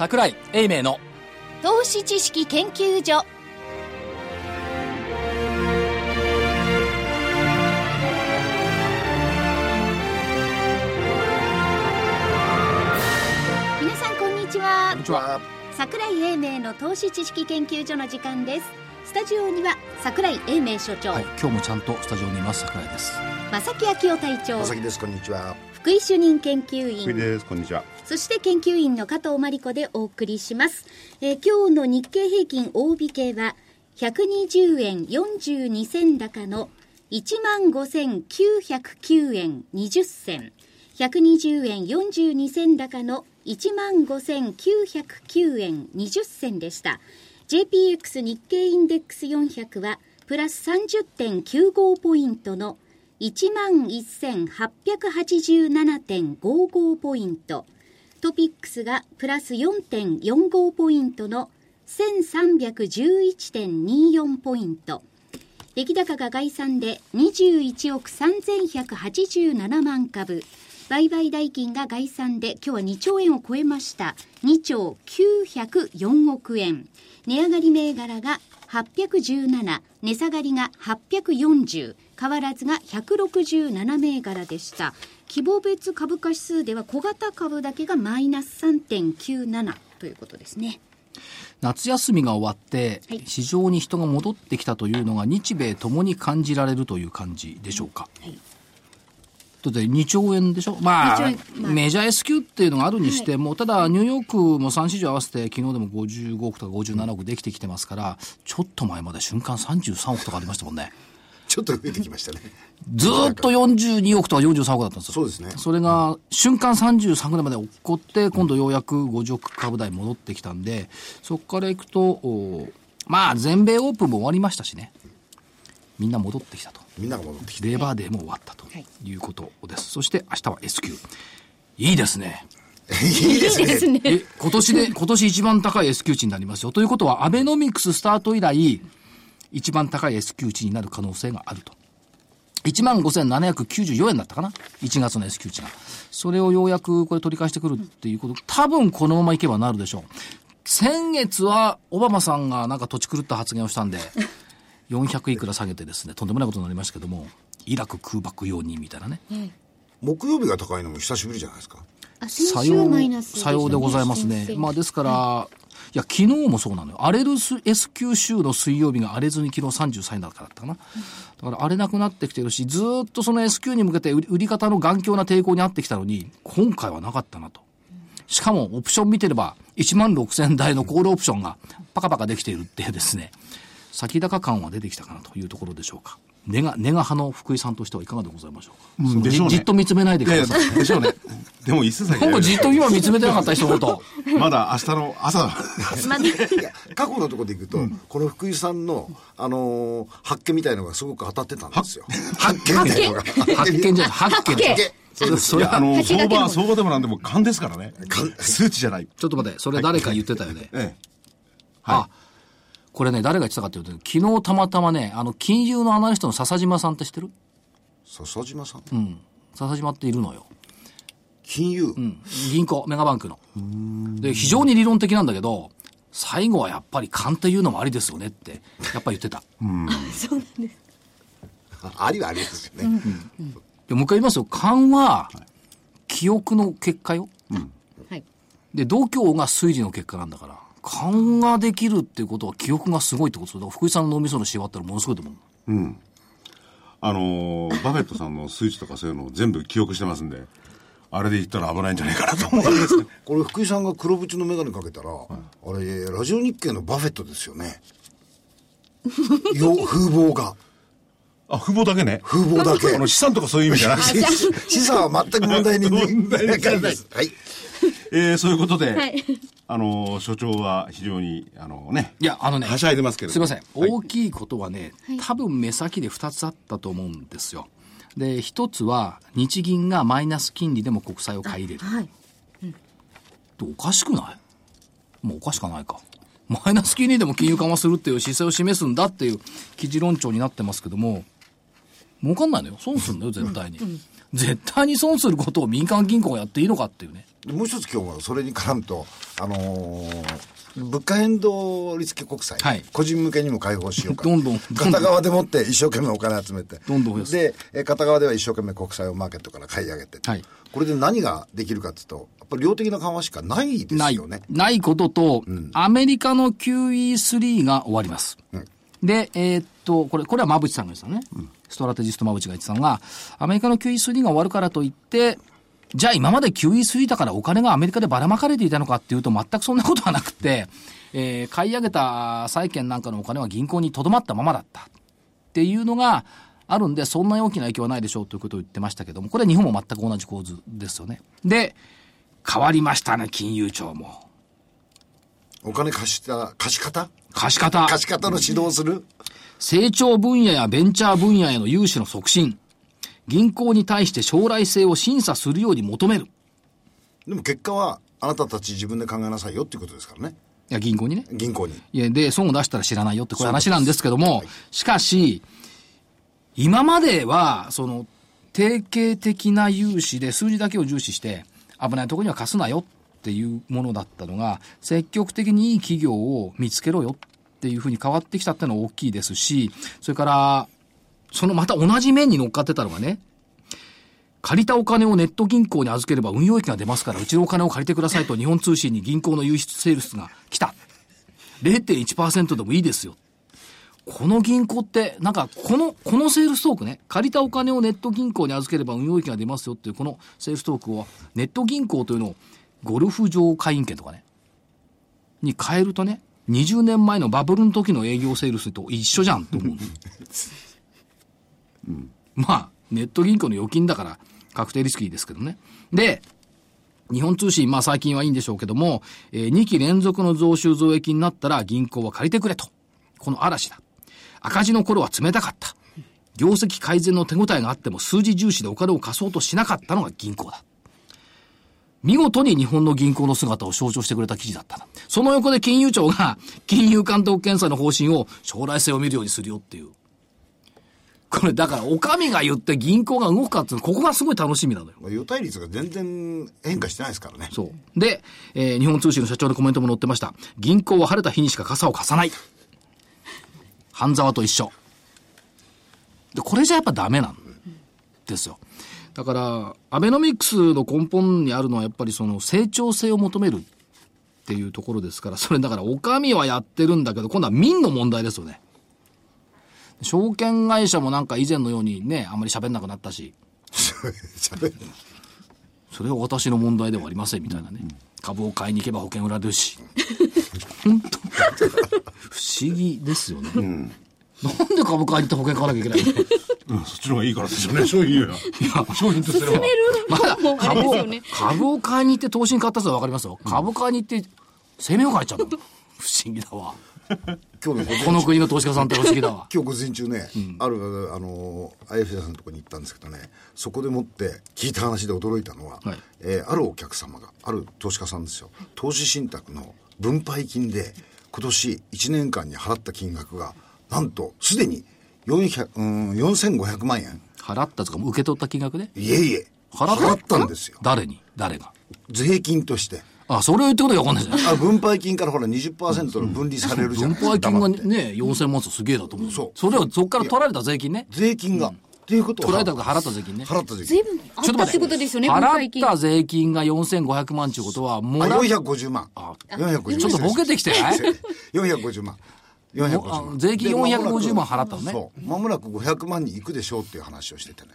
桜井英明の。投資知識研究所。皆さんこんにちは。こんにちは。桜井英明の投資知識研究所の時間です。スタジオには桜井英明所長、はい今日もちゃんとスタジオにいます桜井です。正木昭夫隊長。まさきです。こんにちは。福井主任研究員。福井です。こんにちは。そして研究員の加藤真理子でお送りします。えー今日の日経平均大引けは120円42銭高の15,909円20銭。120円42銭高の15,909円20銭でした。JPX 日経インデックス400はプラス30.95ポイントの11,887.55ポイント。トピックスがプラス4.45ポイントの1311.24ポイント。出来高が概算で21億3187万株。売買代金が概算で今日は2兆円を超えました。2兆904億円。値上がり銘柄が817、値下がりが840、変わらずが167銘柄でした。規模別株価指数では小型株だけがマイナス3.97ということですね。夏休みが終わってはい。市場に人が戻ってきたというのが日米ともに感じられるという感じでしょうか、はい。だって2兆円でしょ？まあ2兆円まあ。メジャー S q っていうのがあるにしても、ただニューヨークも3市場合わせて昨日でも55億とか57億できてきてますからちょっと前まで瞬間33億とかありましたもんねちょっと増えてきましたね ずーっと42億とか43億だったんですよ。そうですねそれが瞬間33ぐらいまで起こって、今度ようやく50億株台戻ってきたんで、そこからいくと、おまあ全米オープンも終わりましたしね。みんな戻ってきたと。みんなが戻ってきてレーバーデーも終わったとはいいうことです。そして明日は S q いいですね。いいですねえ、今年で、今年一番高い S q 値になりますよ。ということは、アベノミクススタート以来、一番高い S q 値になる可能性があると。15,794円だったかな ?1 月の S q 値が。それをようやくこれ取り返してくるっていうこと、多分このままいけばなるでしょう。先月は、オバマさんがなんか土地狂った発言をしたんで、400いくら下げてですね、とんでもないことになりましたけども、イラク空爆用にみたいなね。木曜日が高いのも久しぶりじゃないですかあ、先週さようマイナス、さようでございますね。まあですから、いや、昨日もそうなのよ。荒れる S q 週の水曜日が荒れずに昨日33円だったかな。だから荒れなくなってきてるし、ずっとその S q に向けて売り方の頑強な抵抗にあってきたのに、今回はなかったなと。しかも、オプション見てれば、1万6000台のコールオプションがパカパカできているっていうですね、先高感は出てきたかなというところでしょうか。ネガ、ネガ派の福井さんとしてはいかがでございましょうか？うんでしょうねじじっと見つめないでいやいください。や、でしょうね。でも、一世先なんかじっと今見つめてなかった一言。まだ明日の朝、まあ いや過去のところでいくと、この福井さんの、あのー発見みたいのがすごく当たってたんですよ発見みたいのが発見じゃない、発見。発見そうですそれいや、あの、相場、相場でもなんでも勘ですからね。数値じゃない。ちょっと待って、それ誰か言ってたよね。ええ。あ、これね、誰が言ってたかっていうと、昨日たまたまね、あの、金融のアナリストの笹島さんって知ってる？笹島さん、うん。笹島っているのよ。金融、うん。銀行、メガバンクの。で、非常に理論的なんだけど、最後はやっぱり勘っていうのもありですよねって、やっぱり言ってた。あありはありですよね、で、もう一回言いますよ。勘は、記憶の結果よ。はい。で、度胸が推理の結果なんだから。勘ができるっていうことは記憶がすごいってことだか？ら福井さんの脳みそのシワったらものすごいと思う。あのー、バフェットさんの数値とかそういうのを全部記憶してますんで、あれで言ったら危ないんじゃないかなと思うんですね。これ福井さんが黒縁の眼鏡かけたら、あれラジオ日経のバフェットですよねよ風貌があ、風貌だけね。風貌だけ あの、資産とかそういう意味じゃなくて。資産は全く問題にね問題ないですはいえー、そういうことで、はいあのー、所長は非常に、あのね、いや、あのね。はしゃいでますけれどすいません。はい大きいことはね、多分目先で2つあったと思うんですよ。で、一つは、日銀がマイナス金利でも国債を買い入れる。はい。おかしくない？もうおかしくはないか。マイナス金利でも金融緩和するっていう姿勢を示すんだっていう記事論調になってますけども、儲かんないのよ。損すんのよ、絶対に。絶対に損することを民間銀行がやっていいのかっていうね。でもう一つ今日はそれに絡むと、あのー物価変動リスク国債、はい個人向けにも開放しようか。どんどん片側でもって一生懸命お金集めて。どんどんで、え片側では一生懸命国債をマーケットから買い上げて。はいこれで何ができるかっていうと、やっぱり量的な緩和しかないですないよね。。ないことと、アメリカの QE3 が終わります。で、えーっと、これ、これは馬渕さんが言ってたのね。ストラテジスト馬渕が言ってたのが、アメリカの QE3 が終わるからといって、じゃあ今まで QE3 だからお金がアメリカでばらまかれていたのかっていうと全くそんなことはなくて、えー買い上げた債券なんかのお金は銀行に留まったままだったっていうのがあるんで、そんな大きな影響はないでしょうということを言ってましたけども、これは日本も全く同じ構図ですよね。で、変わりましたね、金融庁も。お金貸した、貸し方？貸し方。貸し方の指導をする、成長分野やベンチャー分野への融資の促進。銀行に対して将来性を審査するように求める。でも結果は、あなたたち自分で考えなさいよっていうことですからね。いや、銀行にね。銀行に。いや、で、損を出したら知らないよってこういう話なんですけども、しかし、今までは、その、定型的な融資で数字だけを重視して、危ないところには貸すなよっていうものだったのが、積極的にいい企業を見つけろよっていうふうに変わってきたっていうのは大きいですし、それから、そのまた同じ面に乗っかってたのがね、借りたお金をネット銀行に預ければ運用益が出ますから、うちのお金を借りてくださいと日本通信に銀行の融資セールスが来た。0.1%でもいいですよ。この銀行って、なんか、この、このセールストークね、借りたお金をネット銀行に預ければ運用益が出ますよっていう、このセールストークを、ネット銀行というのを、ゴルフ場会員権とかね、に変えるとね、20年前のバブルの時の営業セールスと一緒じゃんと思う。まあ、ネット銀行の預金だから、確定リスキーですけどね。で、日本通信、まあ最近はいいんでしょうけども、えー2期連続の増収増益になったら銀行は借りてくれと。この嵐だ。赤字の頃は冷たかった。業績改善の手応えがあっても数字重視でお金を貸そうとしなかったのが銀行だ。見事に日本の銀行の姿を象徴してくれた記事だった。その横で金融庁が金融監督検査の方針を将来性を見るようにするよっていう。これだから、お上が言って銀行が動くかっていうのここがすごい楽しみなのよ。まあ予対率が全然変化してないですからね。そう。で、えー日本通信の社長のコメントも載ってました。銀行は晴れた日にしか傘を貸さない。半沢と一緒。で、これじゃやっぱダメなんですよ。だから、アベノミクスの根本にあるのはやっぱりその成長性を求めるっていうところですから、それだから、お上はやってるんだけど、今度は民の問題ですよね。証券会社もなんか以前のようにね、あんまり喋んなくなったし、喋るそれは私の問題ではありませんみたいなね。株を買いに行けば保険売られるし。本当不思議ですよね。なんで株買いに行って保険買わなきゃいけないの？うん、そっちの方がいいからですよね、商品は。商品とすれば。まだ株を株を買いに行って投資に買った人はわかりますよ。株買いに行って生命を買えちゃうの。不思議だわ。今日のこの国の投資家さんって不思議だわ。今日午前中ね、ある、あの、IFA さんのところに行ったんですけどね、そこでもって聞いた話で驚いたのは、はい。えーあるお客様が、ある投資家さんですよ、投資信託の分配金で、今年1年間に払った金額が、なんと、すでに400、うん、4500万円。払ったとか受け取った金額で？いえいえ、払った払ったんですよ。誰に？誰が？税金として。あ、それを言ってことがわかんないじゃない？あ分配金からほら20%の分離されるじゃ分ないですか。配金がね、4000万すげえだと思う。そうそれをそこから取られた税金ね。税金が。っていうことは取られたとか払った税金ね。払った税金。随分あったってことですよね、分払った税金が4500万っていうことは、もあ、らっ450万。450万。ちょっとボケてきてない？450万。450あ万。税金で450万払ったのねそう。まもなく500万に行くでしょうっていう話をしててね。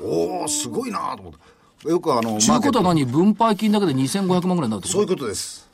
おー、すごいなと思って。よくあの、ちゅうことは何分配金だけで2500万ぐらいになるってトそういうことです。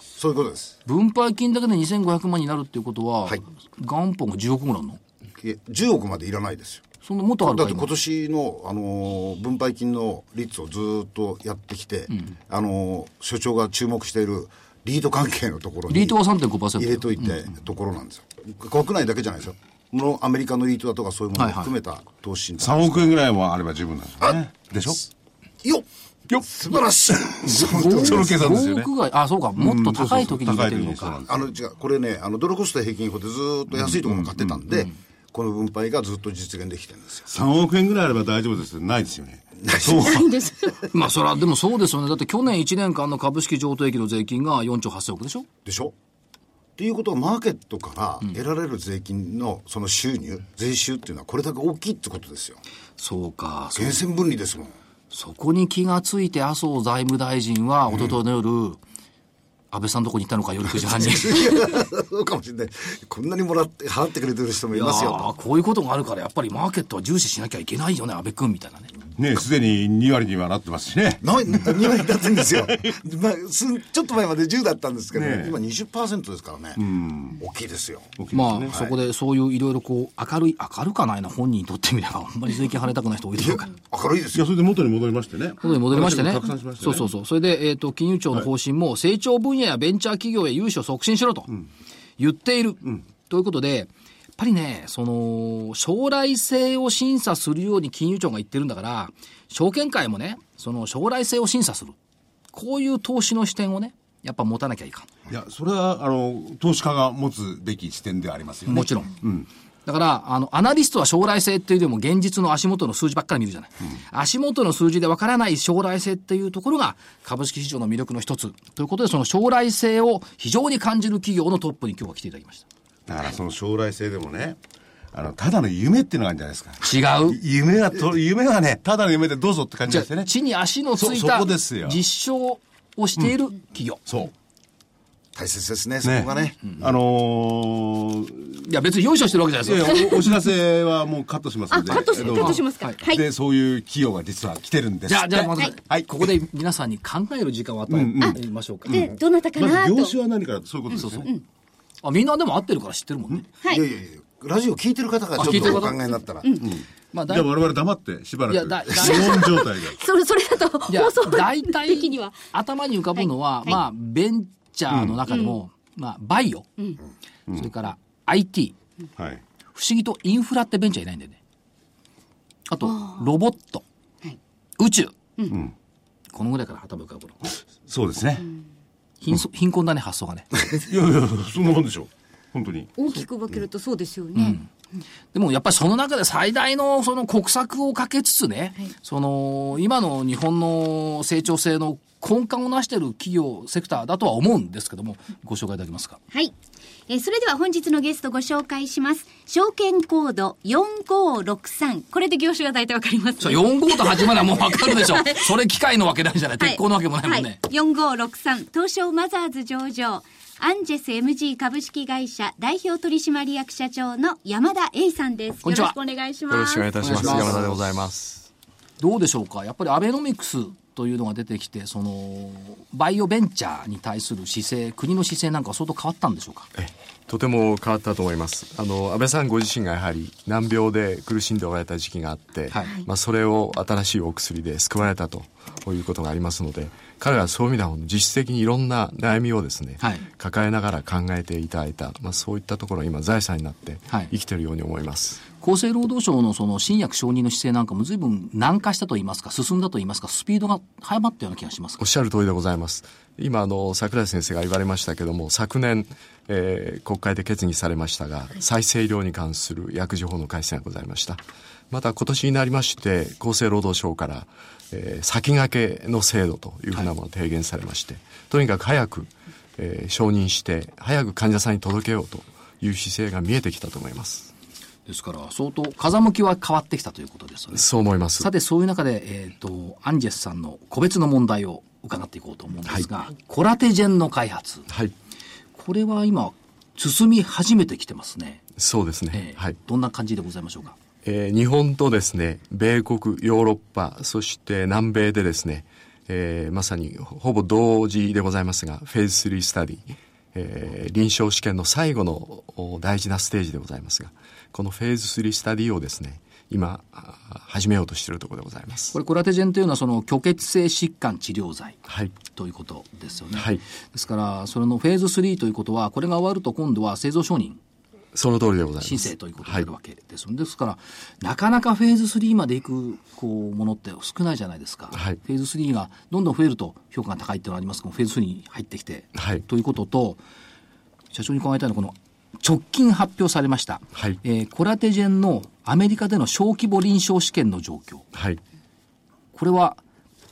そういうことです。分配金だけで2500万になるっていうことは、はい元本が10億ぐらいあるの？いえ10億までいらないですよ。そんなもっとあるだって今？年の、あのー分配金の率をずーっとやってきて、あのー所長が注目しているリート関係のところにリートは3.5%入れといて、ところなんですよ。国内だけじゃないですよ。ものアメリカのリートだとかそういうものを含めた投資信託3億円ぐらいもあれば十分なんですよね。でしょ？よっ。よっ。素晴らしい。その計算ですよ5ね。あ、そうか、もっと高い時に入れてるのか。あの、違う、これね、あの、ドルコスト平均法でずーっと安いところも買ってたんで、この分配がずっと実現できてるんですよ。3億円ぐらいあれば大丈夫ですないですよね。そう。ないんです。まあ、それは、でもそうですよね。だって去年1年間の株式譲渡益の税金が4兆8000億でしょ？でしょ？っていうことはマーケットから得られる税金のその収入、税収っていうのはこれだけ大きいってことですよ。そうか。そ源泉分離ですもん。そこに気がついて麻生財務大臣は、一昨日の夜、安倍さんのとこに行ったのか、夜9時半に。いそうかもしれない。こんなにもらって、払ってくれてる人もいやますよーこういうことがあるから、やっぱりマーケットは重視しなきゃいけないよね、安倍君みたいなね。ねすでに2割にはなってますしね。と。な2割だったんですよ。まあ、すちょっと前まで10だったんですけど、ねえ今20%ですからね。大きいですよ。大きいですねまあ、そこでそういういろいろこう、明るい、明るかないな、本人にとってみれば、あんまり税金払いたくない人多いでしょうか明るいですよ。それで元に戻りましてね。ことに戻りましてね。拡散しましたね。そうそうそう。それで、えっ、と、金融庁の方針も、成長分野やベンチャー企業へ融資を促進しろと言っている。ということで、ぱりね、その、将来性を審査するように金融庁が言ってるんだから、証券会もね、その将来性を審査する。こういう投資の視点をね、やっぱ持たなきゃいかん。いや、それは、あの、投資家が持つべき視点ではありますよね。もちろん。だから、あの、アナリストは将来性っていうよりも現実の足元の数字ばっかり見るじゃない。足元の数字でわからない将来性っていうところが株式市場の魅力の一つ。ということで、その将来性を非常に感じる企業のトップに今日は来ていただきましだから、その将来性でもね、あの、ただの夢っていうのがあるんじゃないですか。た。違う。夢はと、夢はね、ただの夢でどうぞって感じですよね。地に足のついそたそこですよ実証をしている企業。そう。大切ですね、そねこがね。あのーいや、別によいしてるわけじゃないいですよ。やいやおお知らせはもうカットしますで。カットし、カットしますか。はいはい。で、そういう企業が実は来てるんですじゃあ、じゃあ、まず、はい。はい、ここで皆さんに考える時間を与えましょうか。で、どなたかまなと。ず業種は何からそういうことですね。あ、みんなでも合ってるから知ってるもんね。はい。いやいやいや、ラジオ聞いてる方がちょっとお考えになったら。まあ、だいじゃあ我々黙ってしばらくいやだだ無音状態で。それ、それだと、放送大体的には。頭に浮かぶのは、はい。まあ、ベンチャーの中でも、まあ、バイオ、それから IT、はい。不思議とインフラってベンチャーいないんだよね。あと、ロボット、はい。宇宙、このぐらいから頭浮かぶの。そうですね。貧そ貧困だね、発想がね。いやいや、そんなもんでしょ。本当に。大きく分けるとそうですよね。でもやっぱりその中で最大のその国策をかけつつね、その今の日本の成長性の根幹をなしている企業、セクターだとは思うんですけども、ご紹介いただけますか。はい。えーそれでは本日のゲストご紹介します。証券コード4563。これで業種が大体わかります、そう、45と始まりはもうわかるでしょ。それ機械のわけないじゃない。鉄鋼のわけもないもんね。はい、4563東証マザーズ上場アンジェス MG 株式会社代表取締役社長の山田栄さんです。こんにちはよろしくお願いします。よろしくお願いいたします山田でございます。どうでしょうか？やっぱりアベノミクスというのが出てきて、その、バイオベンチャーに対する姿勢、国の姿勢なんかは相当変わったんでしょうか？えとても変わったと思います。あの、安倍さんご自身がやはり難病で苦しんでおられた時期があって、はいまあ、それを新しいお薬で救われたということがありますので、彼はそういう意味では実質的にいろんな悩みをですね、はい抱えながら考えていただいた、まあ、そういったところが今財産になってはい生きているように思います。厚生労働省のその新薬承認の姿勢なんかも随分軟化したと言いますか、進んだと言いますか、スピードが早まったような気がしますおっしゃる通りでございます。今、あの、桜井先生が言われましたけども、昨年、えー国会で決議されましたが、再生医療に関する薬事法の改正がございました。また今年になりまして、厚生労働省から、えー先駆けの制度というふうなものを提言されまして、とにかく早く、えー承認して、早く患者さんに届けようという姿勢が見えてきたと思います。ですから、相当風向きは変わってきたということですよね。そう思います。さて、そういう中で、えっ、と、アンジェスさんの個別の問題を伺っていこうと思うんですが、コラテジェンの開発。はい。これは今、進み始めてきてますね。そうですええ。ねはい。どんな感じでございましょうか？えー日本とですね、米国、ヨーロッパ、そして南米でですね、えーまさにほぼ同時でございますが、フェーズ3スタディ、えー臨床試験の最後のお大事なステージでございますが、このフェーズ3スタディをですね、今、あ始めようとしているところでございます。これ、コラテジェンというのは、その、虚血性疾患治療剤。はい。ということですよね。はいですから、それのフェーズ3ということは、これが終わると今度は製造承認その通りでございます。申請ということにはないるわけですよね。ですから、なかなかフェーズ3まで行くこうものって少ないじゃないですか。はいフェーズ3がどんどん増えると評価が高いっていうのはありますけど、フェーズ3に入ってきて、はいということと、社長に考えたいのは、この直近発表されました、はいえーコラテジェンのアメリカでの小規模臨床試験の状況。はい。これは、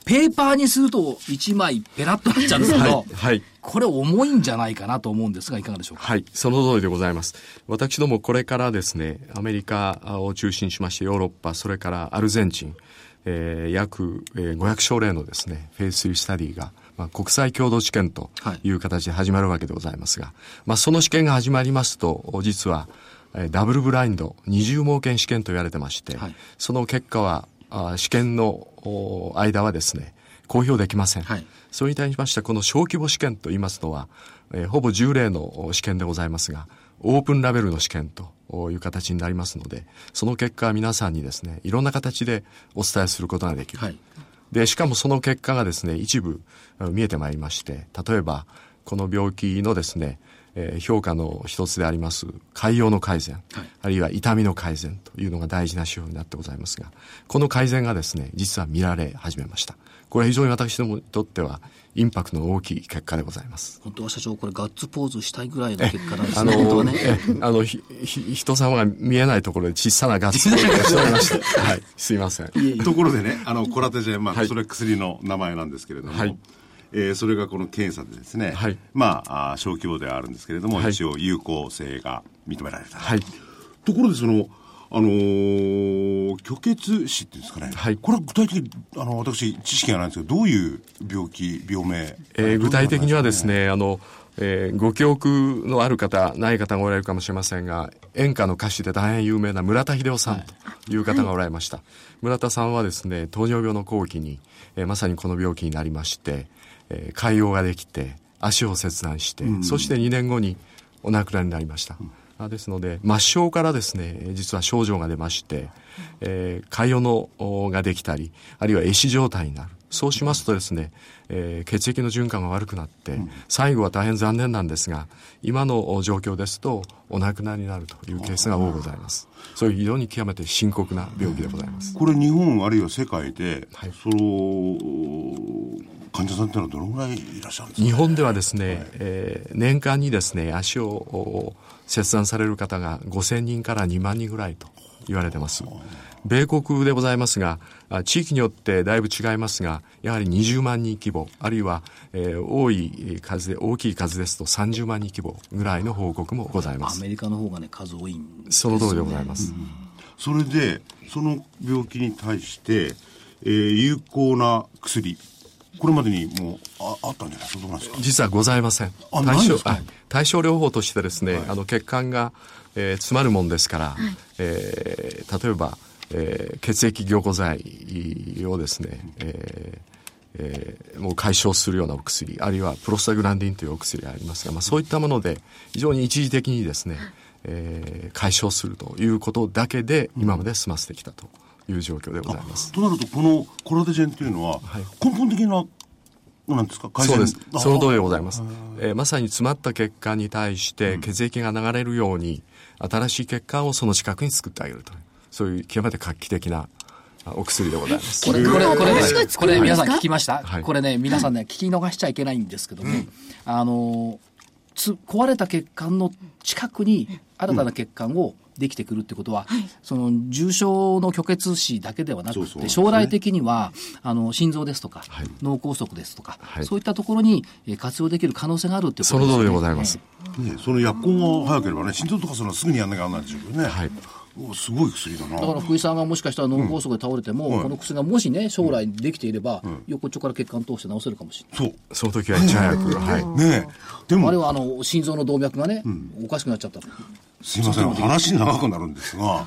ペーパーにすると1枚ペラッとなっちゃうんですけど、はいはいこれ重いんじゃないかなと思うんですが、いかがでしょうか？はい、その通りでございます。私どもこれからですね、アメリカを中心にしましてヨーロッパ、それからアルゼンチン、えー約、えー500症例のですね、フェイス3スタディが、まあ、国際共同試験という形で始まるわけでございますが、まあ、その試験が始まりますと、実は、えーダブルブラインド、二重盲検試験と言われてまして、はいその結果は、あ試験のお間はですね、公表できません。はいそれに対しまして、この小規模試験と言いますのは、えーほぼ10例の試験でございますが、オープンラベルの試験という形になりますので、その結果は皆さんにですね、いろんな形でお伝えすることができる。はい。で、しかもその結果がですね、一部見えてまいりまして、例えば、この病気のですね、えー評価の一つであります、潰瘍の改善、はいあるいは痛みの改善というのが大事な指標になってございますが、この改善がですね、実は見られ始めました。これは非常に私どもにとっては、インパクトの大きい結果でございます。本当は社長、これガッツポーズしたいぐらいの結果なんですあね。本当はの、ね。えあの、ひ、ひ人様が見えないところで小さなガッツポーズをしておりまして、はい、すいません。ところでね、あの、コラテジェン、まあ、はいそれ薬の名前なんですけれども、はいえーそれがこの検査でですね、はいまああー小規模ではあるんですけれども、はい一応有効性が認められた。はい。ところで、その、あのー虚血死っていうんですかね、はい。これは具体的に、あの、私、知識がないんですけど、どういう病気、病名、えー具体的にはですね、ね、あの、えーご記憶のある方、ない方がおられるかもしれませんが、演歌の歌手で大変有名な村田秀夫さんという方がおられました。村田さんはですね、糖尿病の後期に、えーまさにこの病気になりまして、えー潰瘍ができて、足を切断して、そして2年後にお亡くなりになりました。あですので、末梢からですね、実は症状が出まして、えー、潰瘍のおができたり、あるいは壊死状態になる。そうしますとですね、えー血液の循環が悪くなって、最後は大変残念なんですが、今のお状況ですと、お亡くなりになるというケースが多くございます。そういう非常に極めて深刻な病気でございます。これ日本あるいは世界で、はいその患者さんっていうのはどのぐらいいらっしゃるんですか日本ではですね、えー年間にですね、足をお切断される方が5000人から2万人ぐらいと言われてます。米国でございますが、あ地域によってだいぶ違いますが、やはり20万人規模、あるいは、えー多い数で、大きい数ですと30万人規模ぐらいの報告もございます。アメリカの方がね、数多いんですその通りでございます。それでその病気に対して、えー有効な薬これまでにもうああったんじゃない？ですか？実はございません。あないんですか？はい対症療法としてですね、あの血管が、えー詰まるもんですから、えー例えば、えー血液凝固剤をですね、えーえーもう解消するようなお薬、あるいはプロスタグランディンというお薬がありますが、まあ、そういったもので非常に一時的にですね、えー解消するということだけで今まで済ませてきたという状況でございます。となるとこのコラテジェンというのは、根本的ななんですか？改善？そうです。あその通りでございます。えーまさに詰まった血管に対して血液が流れるように、新しい血管をその近くに作ってあげると。いう、そういう極めて画期的なあお薬でございます。これ、これ、これねこれ皆さん聞きました、はい。これね、皆さんね、聞き逃しちゃいけないんですけども、あの、つ壊れた血管の近くに新たな血管をできてくるってことは、その重症の虚血死だけではなくて、そうそう。ね将来的には、あの、心臓ですとか、はい。脳梗塞ですとか、はい。そういったところにえー活用できる可能性があるっていうその通りでございます。ね、その薬効が早ければね心臓とかそのすぐにやんなきゃならないでしょうけどね、はい。おすごい薬だな。だから福井さんがもしかしたら脳梗塞で倒れても、はいこの薬がもしね、将来できていれば、横っちょから血管通して治せるかもしれない。そう。その時はいち早く、はい。ねえ。でもあるいはあの心臓の動脈がね、おかしくなっちゃった。すいません。話長くなるんですが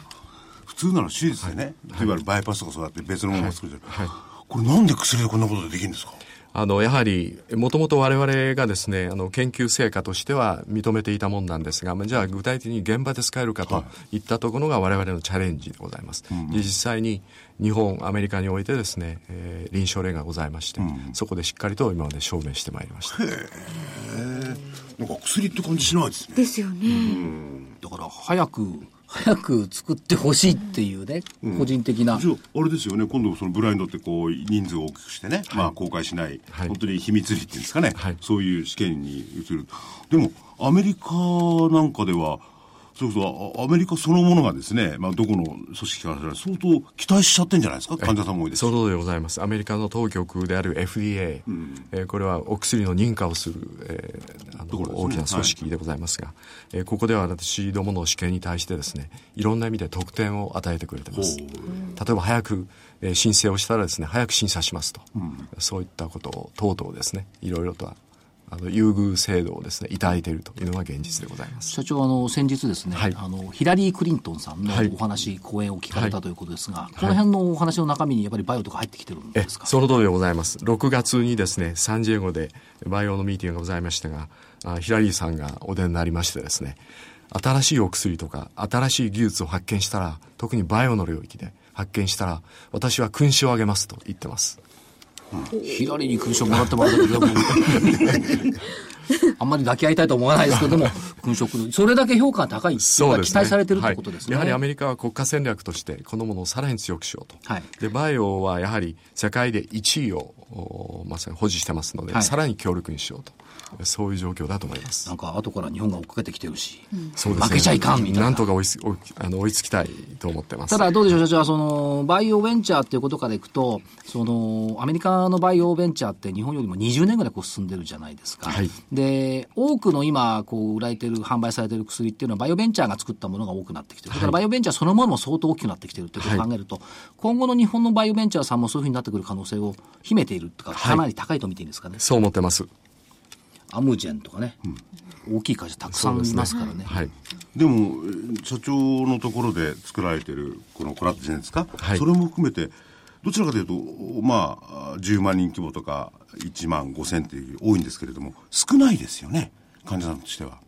普通なら手術でね、い、わゆるバイパスとかそうやって別のものを作るじゃない、これなんで薬でこんなことでできるんですか？あの、やはり、もともと我々がですね、あの、研究成果としては認めていたもんなんですが、まあじゃあ具体的に現場で使えるかとい。ったところが我々のチャレンジでございます。で実際に日本、アメリカにおいてですね、えー臨床例がございまして、そこでしっかりと今まで証明してまいりました。なんか薬って感じしないですね。ですよね。だから早く。早く作ってほしいっていうね、個人的な。ああれですよね、今度そのブラインドってこう、人数を大きくしてね、まあ公開しない、はい。本当に秘密裏っていうんですかね、はい。そういう試験に移る。でも、アメリカなんかでは、そうそう、あアメリカそのものがですね、まあどこの組織から相当期待しちゃってんじゃないですか、患者さんも多いです。しその通りでございます。アメリカの当局である FDA、えーこれはお薬の認可をする、えーあのね。大きな組織でございますが、えーここでは私どもの試験に対してですね、いろんな意味で特典を与えてくれてます。例えば早く、えー申請をしたらですね、早く審査しますと。そういったことを等々ですね、いろいろとあの優遇制度をですね、いただいているというのが現実でございます。社長、あの、先日ですね、はいあの、ヒラリー・クリントンさんのはいお話、講演を聞かれたということですが、この辺のお話の中身にやっぱりバイオとか入ってきてるんえですか？その通りでございます。6月にですね、サンジエゴでバイオのミーティングがございましたが、あヒラリーさんがお出になりましてですね、新しいお薬とか、新しい技術を発見したら、特にバイオの領域で発見したら、私は勲章をあげますと言ってます。ヒラリーに勲章もらってもらったけど、あんまり抱き合いたいと思わないですけども、勲章。それだけ評価が高い。そうですね。期待されてるってことですね。はいやはりアメリカは国家戦略として、このものをさらに強くしようと。はいで、バイオはやはり世界で1位を、おまさに保持してますので、はいさらに強力にしようと。そういう状況だと思いますなん。か後から日本が追っかけてきてるし、そうですね負けちゃいかんみたいな。なんとか追いつ追いあの追いつきたいと思ってます。ただどうでしょう、社長はその、バイオベンチャーっていうことからいくと、その、アメリカのバイオベンチャーって日本よりも20年ぐらいこう進んでるじゃないですか。はいで、多くの今、こう、売られてる、販売されてる薬っていうのは、バイオベンチャーが作ったものが多くなってきてる。それからバイオベンチャーそのものも相当大きくなってきてるってことを考えると、今後の日本のバイオベンチャーさんもそういうふうになってくる可能性を秘めているとか、かなり高いと見ていいんですかね？そう思ってます。アムジェンとかね、大きい会社たくさんいますからね。はい。でも、えー社長のところで作られてる、このコラッテジェンですか、はいそれも含めて、どちらかというと、まあ、10万人規模とか、1万5千っていう多いんですけれども、少ないですよね、患者さんとしては。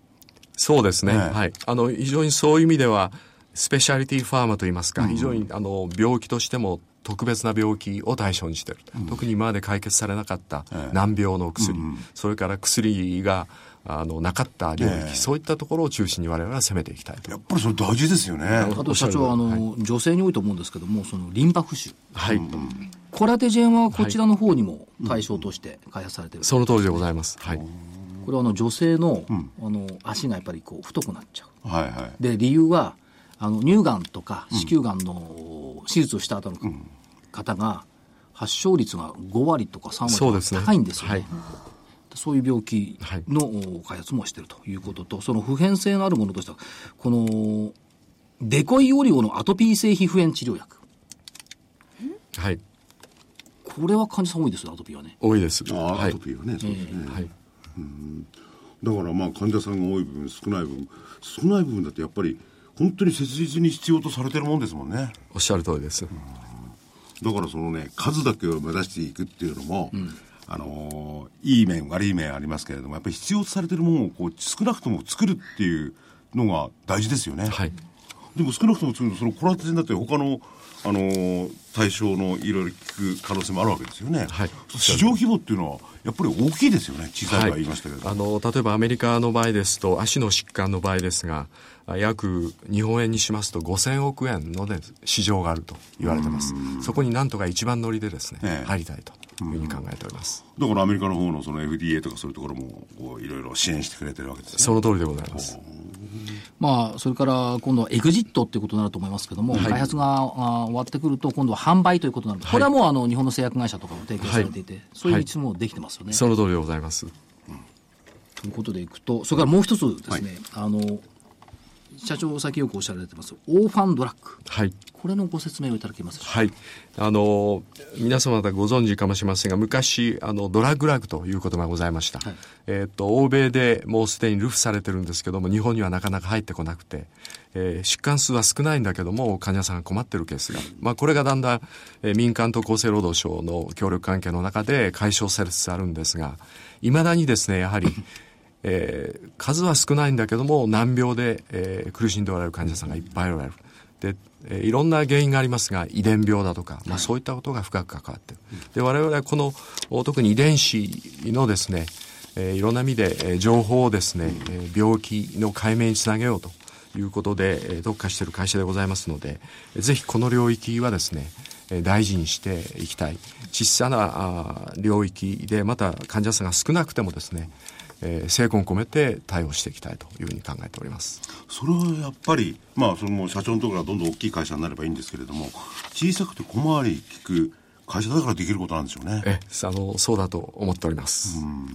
そうですね。ええはい。あの、非常にそういう意味では、スペシャリティファーマといいますか、非常に、あの、病気としても特別な病気を対象にしている。特に今まで解決されなかった難病の薬、それから薬が、あの、なかった領域、ええそういったところを中心に我々は攻めていきたいとや。っぱりそれ大事ですよね。あと社長、あの、女性に多いと思うんですけども、そのリンパ浮腫。はい。コラテジェンはこちらの方にも対象として開発されてる。その通りでございます。はい。これはあの女性の,、あの足がやっぱりこう太くなっちゃう。はいはい。で、理由は、あの乳がんとか子宮がんの手術をした後の方が、発症率が5割とか3割とかそうですね高いんですよね。はいそういう病気のお開発もしてるということと、その普遍性のあるものとしては、このデコイオリゴのアトピー性皮膚炎治療薬。はい。これは患者さん多いですよ、アトピーはね。多いです。ああ、はいアト。ピーはね、そうですね。はい。だからまあ患者さんが多い部分、少ない部分、少ない部分だってやっぱり、本当に切実に必要とされてるもんですもんね。おっしゃる通りです。だからそのね、数だけを目指していくっていうのも、あのーいい面、悪い面ありますけれども、やっぱり必要とされてるものをこう少なくとも作るっていうのが大事ですよね。はい。でも少なくとも作るのそのコラテジェンだって他の、あのー対象のいろいろ聞く可能性もあるわけですよね。はい。市場規模っていうのは、やっぱり大きいですよね。小さいとは言いましたけど。あの例えばアメリカの場合ですと足の疾患の場合ですがあ約日本円にしますと5000億円の、ね、市場があると言われてます。そこになんとか一番乗りでですね、ええ。入りたいというふうに考えております。だからアメリカの方のその FDA とかそういうところもこういろいろ支援してくれてるわけですね。その通りでございますまあ、それから今度はエグジットっていうことになると思いますけども、開発があ終わってくると、今度は販売ということになる、これはもうあの日本の製薬会社とかも提供されていて、そういう道もできてますよね。その通りでございます。ということでいくと、それからもう一つですね、あの社長、先よくおっしゃられてます、オーファンドラッグ、はいこれのご説明をいただけます。はい。あの、皆様方ご存知かもしれませんが、昔、あの、ドラッグラグという言葉がございました。はいえっ、と、欧米でもうすでにルフされてるんですけども、日本にはなかなか入ってこなくて、えー疾患数は少ないんだけども、患者さんが困ってるケースが。まあ、これがだんだん、えー民間と厚生労働省の協力関係の中で解消されつつあるんですが、未だにですね、やはり、えー数は少ないんだけども難病で、えー苦しんでおられる患者さんがいっぱいおられる。で、えーいろんな原因がありますが遺伝病だとか、まあ、そういったことが深く関わって。いるで我々はこのお特に遺伝子のですね、えーいろんな意味で、えー情報をですね、えー病気の解明につなげようと。いうことで、え特化している会社でございますので、ぜひこの領域はですね、大事にしていきたい。小さな領域で、また患者さんが少なくてもですね、えー、精魂込めて対応していきたいというふうに考えております。それはやっぱり、まあ、その社長のところがどんどん大きい会社になればいいんですけれども小さくて小回り利く会社だからできることなんでしょうね。えあのそうだと思っております。うん。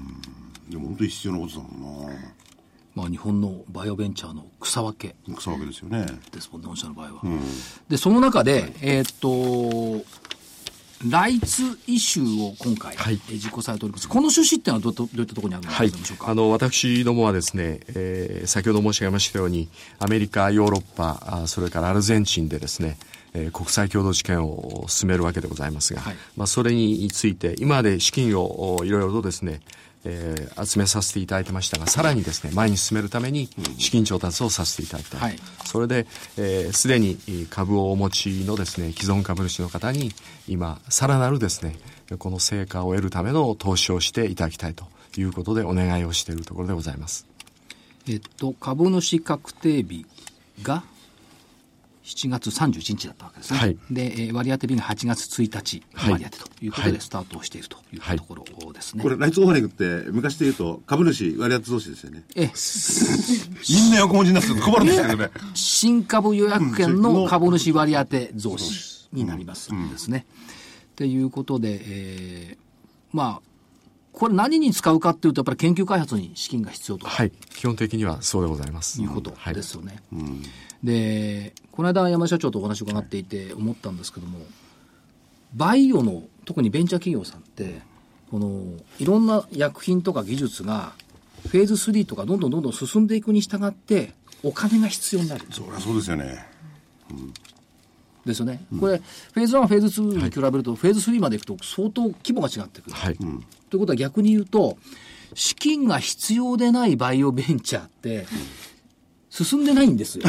でも本当に必要なことだもんな。まあ、日本のバイオベンチャーの草分け。草分けですよね。ですもんね御社の場合は、うん、でその中で、はい、えー、っとライツイシューを今回、はい、実行されております。この趣旨っていうのはどうどういったところにあるのでしょうか、はい、あの私どもはですね、えー、先ほど申し上げましたように、アメリカ、ヨーロッパ、あそれからアルゼンチンでですね、えー、国際共同治験を進めるわけでございますが、はい、まあ、それについて、今まで資金をいろいろとですね、えー、集めさせていただいてましたが、さらにですね、前に進めるために資金調達をさせていただきたい。はい、それで、す、えー、で、に株をお持ちのですね、既存株主の方に、今、さらなるですね、この成果を得るための投資をしていただきたいということでお願いをしているところでございます。えっと、株主確定日が7月31日だったわけですね。はい、で、割当日が8月1日割当ということでスタートをしているというところですね。これ、ライツオーファリングって昔で言うと株主割当増資ですよね。ええ。みんな横文字になって困るんですけどね。新株予約権の株主割当増資になりますんですね。と、うん、いうことで、えー、まあ、これ何に使うかっていうと、やっぱり研究開発に資金が必要と。はい。基本的にはそうでございます。いうことですよね。はい、うんで、この間山社長とお話を伺っていて思ったんですけども、バイオの、特にベンチャー企業さんって、この、いろんな薬品とか技術が、フェーズ3とかどんどんどんどん進んでいくに従って、お金が必要になる。そりゃそうですよね。うん、ですよね。これ、フェーズ1、フェーズ2に比べると、フェーズ3までいくと相当規模が違ってくる。はい、ということは逆に言うと、資金が必要でないバイオベンチャーって、進んでないんですよ。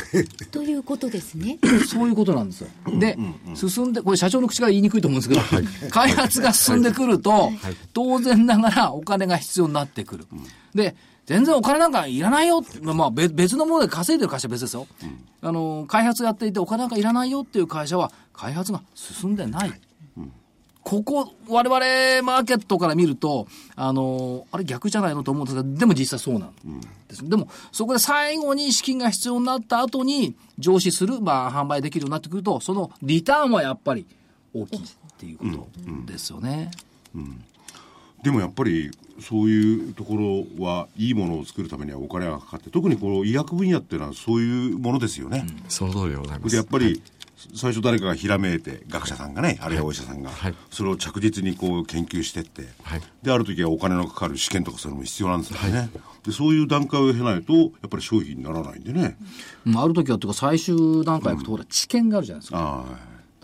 ということですね。そういうことなんですよ。で、進んで、これ社長の口が言いにくいと思うんですけど、はい、開発が進んでくると、はい、当然ながらお金が必要になってくる。で、全然お金なんかいらないよ。まあ別のもので稼いでる会社は別ですよ。あの、開発やっていてお金なんかいらないよっていう会社は、開発が進んでない。ここ、我々マーケットから見ると、あの、あれ逆じゃないのと思うんですが、でも実際そうなんです。うん、でも、そこで最後に資金が必要になった後に上司する、まあ、販売できるようになってくると、そのリターンはやっぱり大きいっていうことですよね。うん、うんでもやっぱりそういうところはいいものを作るためにはお金がかかって特にこの医薬分野っていうのはそういうものですよね。うん、その通りでございます。でやっぱり最初誰かがひらめいて学者さんがねあるいはお医者さんが、はい、それを着実にこう研究してって、はい、である時はお金のかかる試験とかそれも必要なんですよね、はい、でそういう段階を経ないとやっぱり商品にならないんでね、うん、ある時はというか最終段階いくと、ほら知見があるじゃないですか。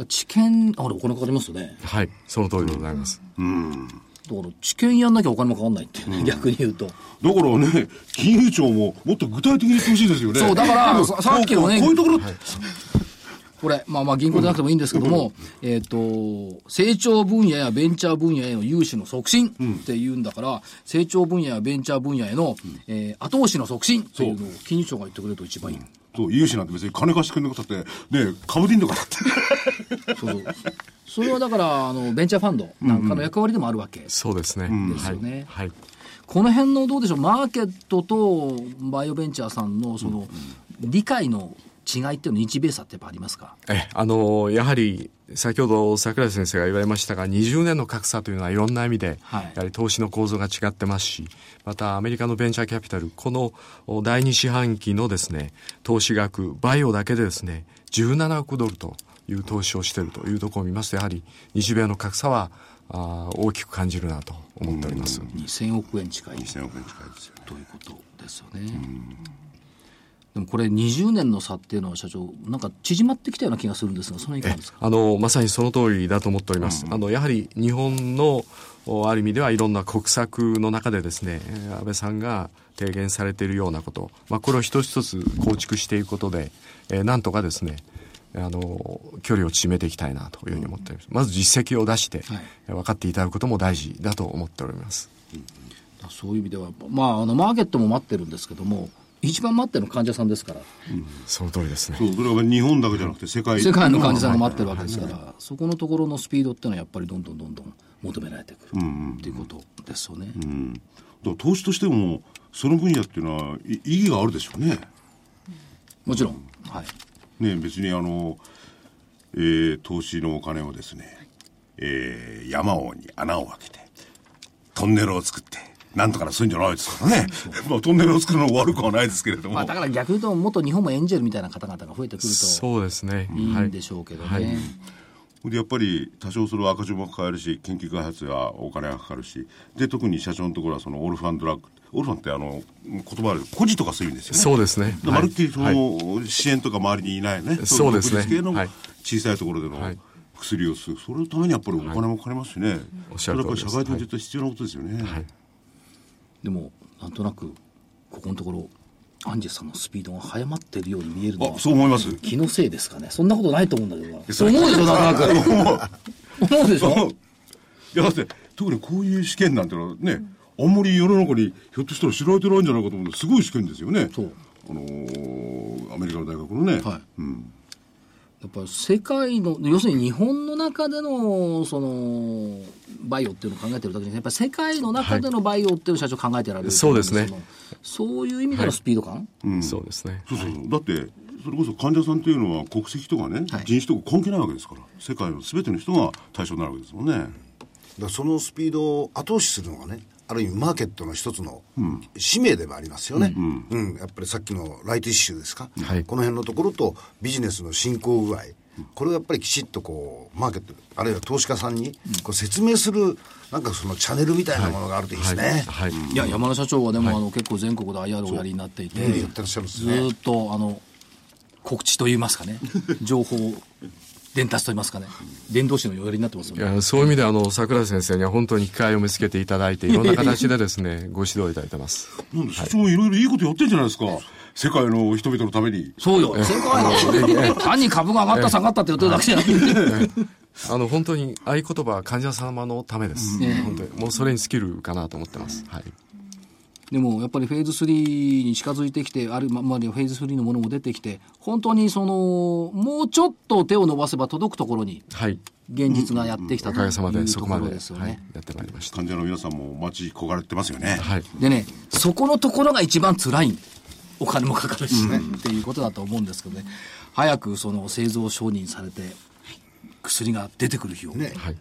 知見あれお金かかりますよね。はい。その通りでございます、うん、だから知見やんなきゃお金もかかんないっていうね、うん、逆に言うと。だからね、金融庁ももっと具体的に言ってほしいですよね。そう、だからさ、さっきのね、こういうところ、はい、これ、まあまあ銀行でなくてもいいんですけども、えっ、と、成長分野やベンチャー分野への融資の促進っていうんだから、成長分野やベンチャー分野への、えー、後押しの促進というのを金融庁が言ってくれると一番いい。そう、融資なんて別に金貸してくれなくたって、ね、株でいいんだからって。そうそう。それはだから、あの、ベンチャーファンドなんかの役割でもあるわけ、そうですね。ですよね。はい。この辺のどうでしょう、マーケットとバイオベンチャーさんのその、理解の違いっていうの日米差ってやっぱありますか？えあのやはり先ほど桜井先生が言われましたが20年の格差というのはいろんな意味で、はい、やはり投資の構造が違ってますしまたアメリカのベンチャーキャピタルこの第二四半期のですね投資額バイオだけでですね17億ドルという投資をしているというところを見ますとやはり日米の格差はあ大きく感じるなと思っております。2000億円近い。2000億円近いですよ、ね、ということですよね。でもこれ20年の差っていうのは社長なんか縮まってきたような気がするんですがそのいかがですか？あのまさにその通りだと思っております、うん、あのやはり日本のある意味ではいろんな国策の中でですね安倍さんが提言されているようなこと、まあ、これを一つ一つ構築していくことで、えー、なんとかですねあの距離を縮めていきたいなというふうに思っております、まず実績を出して、はい、分かっていただくことも大事だと思っております、そういう意味では、まあ、あのマーケットも待ってるんですけども一番待ってるの患者さんですから、その通りですね。そうそれは日本だけじゃなくて世界。世界の患者さんが待ってるわけですから、そこのところのスピードっていうのはやっぱりどんどんどんどん求められてくる。っていうことですよね。うん。だから投資としてもその分野っていうのはい意義があるでしょうね。もちろん、はい。ね別にあの、えー投資のお金をですね、えー山をに穴を開けてトンネルを作ってなんとかなするんじゃないですからね。まあトンネルを作るの悪くはないですけれども、まあだから逆に言うと、もっと日本もエンジェルみたいな方々が増えてくるとそうですね。いいはいんでしょうけどね。はい。でやっぱり多少それは赤字も抱えるし研究開発はお金がかかるし。で特に社長のところはそのオルファンドラッグオルファンってあの言葉で孤児とかそういう意味ですよね。そうですね。まるっきりそはい。の支援とか周りにいないね、そうですね。系のはい。小さいところでのはい。薬をする、それのためにやっぱりお金もかかりますしね、おっしゃる通りです。それはやっぱり社会的に絶対必要なことですよね、はいでも、なんとなく、ここのところ、アンジェさんのスピードが速まってるように見えるのはあ、そう思います気のせいですかね。そんなことないと思うんだけどな。そう思うでしょ、なんとなく。思うでしょ？いやだって特にこういう試験なんてのはね、あんまり世の中にひょっとしたら知られてないんじゃないかと思うんですごい試験ですよねそう。あのーアメリカの大学のね、はいうん、やっぱり世界の、要するに日本の中での、その、バイオっていうのを考えてるだけじゃなくて、やっぱり世界の中でのバイオっていうのを社長考えてられる、そうですね。そういう意味でのスピード感、そうですね。そうそう。そうだってそれこそ患者さんっていうのは国籍とかね、はい。人種とか関係ないわけですから世界の全ての人が対象になるわけですもんね、だそのスピードを後押しするのがねある意味マーケットの一つの使命でもありますよね、うんやっぱりさっきのライトイッシュですか、はい。この辺のところとビジネスの進行具合。これをやっぱりきちっとこうマーケットあるいは投資家さんにこう説明するなんかそのチャンネルみたいなものがあるといいですね、はい。い。や、山田社長はでも、あの結構全国で IR をやりになっていて、ね。ーっとあの告知といいますかね、情報伝達といいますかね、伝道師のよりになってますよいね。やそういう意味であの桜井先生には本当に機会を見つけていただいていろんな形でですねご指導いただいてます。なん長もい。ろいろいいことやってんじゃないですか。世界の人々のために。そうよ、世界の単に株が上がった下がったって言ってるだけじゃなくて、あの本当に合言葉は患者様のためです、本当にもうそれに尽きるかなと思ってます、はい、でもやっぱりフェーズ3に近づいてきて、あるいはまあフェーズ3のものも出てきて、本当にその、もうちょっと手を伸ばせば届くところに、はい、現実がやってきたというとここまで、ろですよね。はい、やってまいりました患者の皆さんも待ち焦がれてますよね、はいでね、そこのところが一番辛い。お金もかかるしね、っていうことだと思うんですけどね。早くその製造承認されて、薬が出てくる日を。ねはい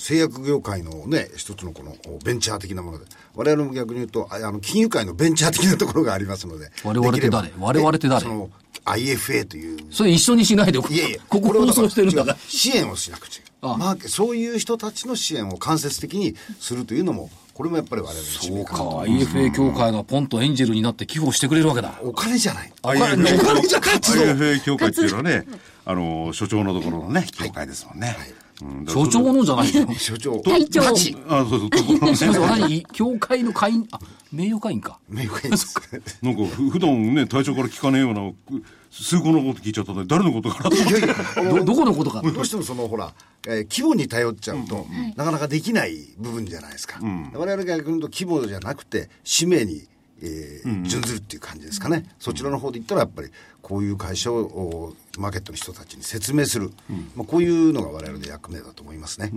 製薬業界のね、一つのこのベンチャー的なもので、我々も逆に言うと、ああの、金融界のベンチャー的なところがありますので。我々って誰？我々って誰？その、IFA という。それ一緒にしないで、いやいや、ここ放送してるんだから。支援をしなくちゃ。あマーケそういう人たちの支援を間接的にするというのも、これもやっぱり我々の使そうか、IFA 協会がポンとエンジェルになって寄付をしてくれるわけだ。お金じゃない。お金お金じゃ活動 IFA 協会っていうのはねあの所長のところのね協会ですもんね、うんだから所長のじゃないよ。所長。会長。あそうそう。ところのね。すみません、同じ協会の会員、あ、名誉会員か。名誉会です。なんかふ普段ね隊長から聞かねえようなく数個のこと聞いちゃったんで誰のことかなと思って。いやいやど、どこのことか。どうしてもそのほら、えー規模に頼っちゃうと、なかなかできない部分じゃないですか、我々が逆に言うと規模じゃなくて使命に、えー準ずるっていう感じですかね、そちらの方で言ったらやっぱりこういう会社をおマーケットの人たちに説明する、まあ、こういうのが我々の役目だと思いますね、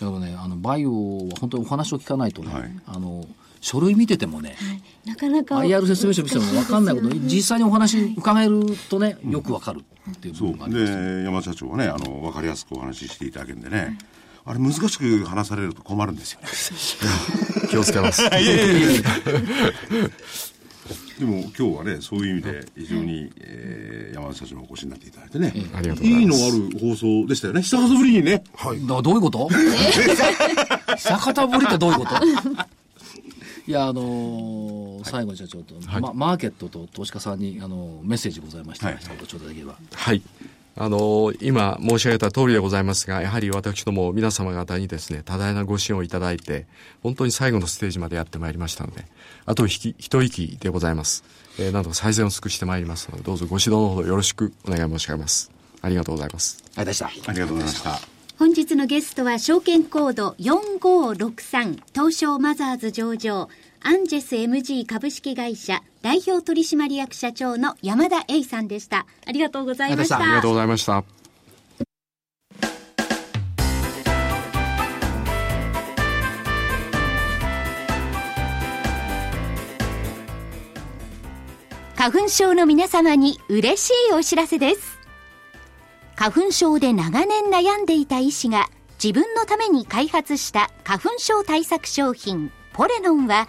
だからね、あの、バイオは本当にお話を聞かないとね、はい。あの、書類見ててもね、なかなか IR 説明書見てても分かんないこと、実際にお話伺えるとね、よく分かるっていう部そう分があります。で山田社長はねあの分かりやすくお話ししていただけるんでね、あれ難しく話されると困るんですよね。気をつけます。でも今日はねそういう意味で非常に、えー山田社長にお越しになっていただいてね、ありがとうございます。いいのある放送でしたよね。久方ぶりにね。はい。だどういうこと？久方ぶりってどういうこと？いや、あのー最後に社長と、はい。ま、マーケットと投資家さんに、あのメッセージございました。ら、はい。一言頂戴できれば。はい。あの今申し上げた通りでございますが、やはり私ども皆様方にですね、多大なご支援をいただいて、本当に最後のステージまでやってまいりましたので、あとひき一息でございます。えー、など最善を尽くしてまいりますので、どうぞご指導のほどよろしくお願い申し上げます。ありがとうございます。ありがとうございました。ありがとうございました本日のゲストは証券コード4563東証マザーズ上場アンジェス MG 株式会社代表取締役社長の山田栄さんでした。ありがとうございました。あありがとうございました。花粉症の皆様に嬉しいお知らせです。花粉症で長年悩んでいた医師が自分のために開発した花粉症対策商品ポレノンは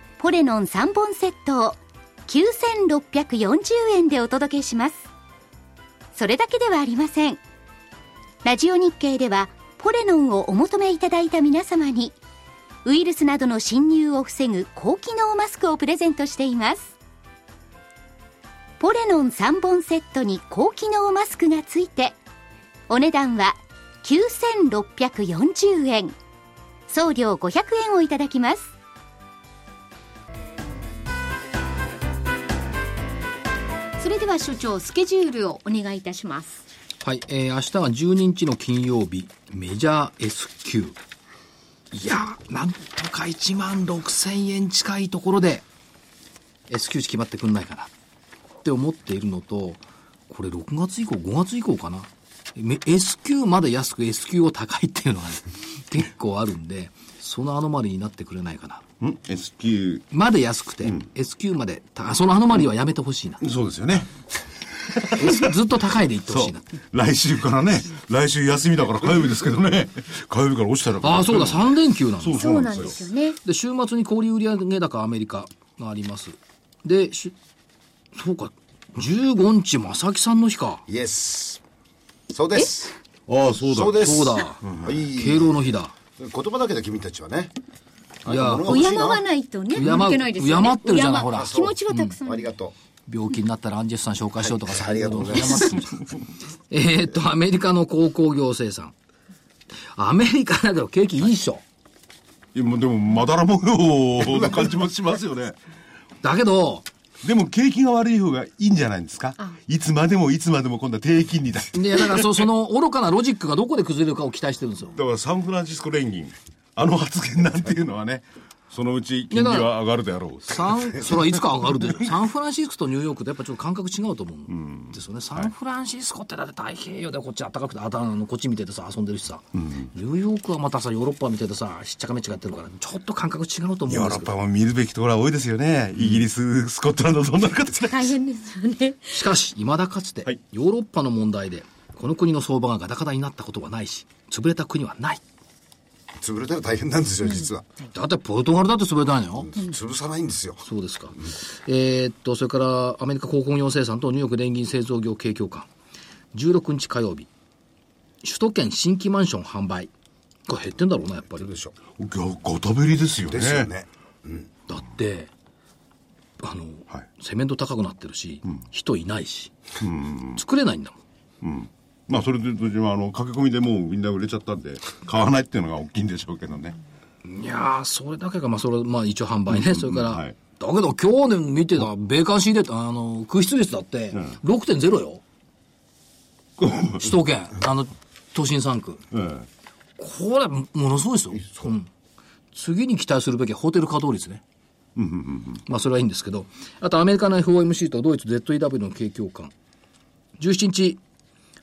ポレノン3本セットを9640円でお届けします。それだけではありません。ラジオ日経ではポレノンをお求めいただいた皆様にウイルスなどの侵入を防ぐ高機能マスクをプレゼントしています。ポレノン3本セットに高機能マスクがついてお値段は9640円。送料500円をいただきます。それでは所長スケジュールをお願いいたしますはい、えー、明日は12日の金曜日、メジャー S q いや、なんとか1万6000円近いところで、S q 値決まってくんないかなって思っているのと、これ6月以降、5月以降かな。S q まで安く S q を高いっていうのがね、結構あるんで、そのアノマリになってくれないかな。ん ?S q まで安くて、S q まで、たそのアノマリーはやめてほしいな。そうですよね。ずっと高いでいってほしいな。。来週からね、来週休みだから火曜日ですけどね。火曜日から落ちたら。ああ、そうだ、3連休なんだそうそうなんですよ。よねで、週末に小売売上高アメリカがあります。で、しそうか、15日、正木さんの日か。イエス。そうです。ああ、そうだ。そうです。そうだはい。敬老の日だ。言葉だけで君たちはね。いや敬わないとね、敬ないですよね。敬ってるじゃない敬ほら気持ちがたくさん。ありがと病気になったらアンジェスさん紹介しようとかさ、はいありがとうございます えーっと、アメリカの鉱工業生産。アメリカだけど景気いいっしょ。いや、もうでも、まだら模様な感じもしますよね。だけど、でも、景気が悪い方がいいんじゃないんですか？いつまでもいつまでも今度は低金利だ。いや、だからそその愚かなロジックがどこで崩れるかを期待してるんですよ。だからサンフランシスコ連銀、あの発言なんていうのはね、そのうち金利は上がるであろう。サン、それはいつか上がるで、サンフランシスコとニューヨークってやっぱちょっと感覚違うと思うんですよね。サンフランシスコってだって太平洋でこっち暖かくて、あたあのこっち見ててさ、遊んでるしさ、ニューヨークはまたさ、ヨーロッパ見ててさ、しっちゃかめっちゃかやってるから、ちょっと感覚違うと思うんですけど。ヨーロッパも見るべきところは多いですよね。イギリス、スコットランド、どんな形で。大変ですよね。しかし、未だかつて、はいヨーロッパの問題で、この国の相場がガタガタになったことはないし、潰れた国はない。う。潰れたら大変なんですよ、実は。だってポルトガルだって潰れたんよ。潰さないんですよ。そうですか。えーっと、それからアメリカ鉱工業生産とニューヨーク連銀製造業景況感。16日火曜日。首都圏新規マンション販売。これ減ってんだろうな、やっぱり。でしょガガタベリですよう。ね。ですよね。だって、あの、はいセメント高くなってるし、人いないし、作れないんだもん。まあ、それで、あの、駆け込みでもうみんな売れちゃったんで、買わないっていうのが大きいんでしょうけどね。いやー、それだけが、まあ、それ、まあ、一応販売ね。それから、はいだけど今日ね、見てた、米韓仕入れた、あの、空室率だって、6.0よ。首都圏、あの、都心3区。えこれ、ものすごいですよ。うん次に期待するべきはホテル稼働率ね。まあ、それはいいんですけど、あとアメリカの FOMC とドイツ ZEW の景況感。17日、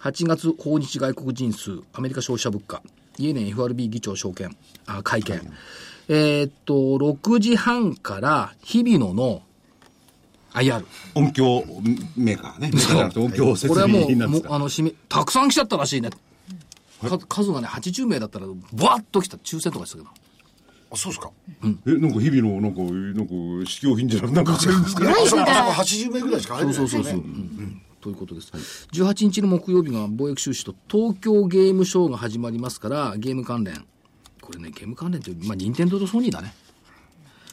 8月訪日外国人数、アメリカ消費者物価、イエレン FRB 議長証券、あ会見。えーっと、6時半から日比野の IR。え音響メーカーね。メーカーじゃなくて音響設これはもう、備なんですか。もうあの、締め、たくさん来ちゃったらしいね。か数がね、80名だったら、バーッと来た、抽選とかしたけど。あ、そうですか。え、なんか日々の、なんか、なんか、試供品じゃなくなんかしてるんですか？ライブあそこが80名ぐらいしか入そうれないそうそうそう。うんうんということです。18日の木曜日が貿易収支と東京ゲームショウが始まりますから、ゲーム関連。これね、ゲーム関連って、まあ、任天堂とソニーだね。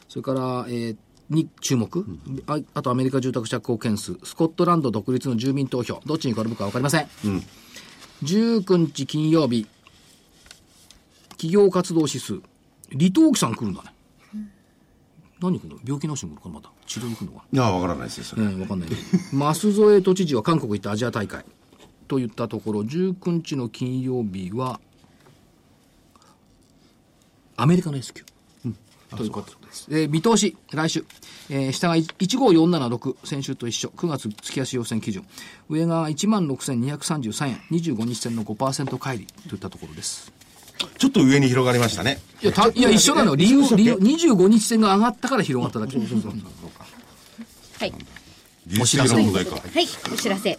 それから、えーっに注目、ああとアメリカ住宅着工件数、スコットランド独立の住民投票、どっちに転ぶか分かりません。19日金曜日、企業活動指数、離島期さん来るんだね。何来るの？病気の人来るかなまた。治療に来るのかいや、わからないですよ、それ。なうん、わかんないけど。舛添都知事は韓国行ったアジア大会。といったところ、19日の金曜日は、アメリカの S q ということです。えー見通し、来週。えー下が15476、先週と一緒。9月月足要請基準。上が16,233円。25日線の5%乖離といったところです。ちょっと上に広がりましたね。いや、たいや一緒なのよ。理由、理由、25日線が上がったから広がっただけ。はい。技術的な問題か。はい、お知らせ。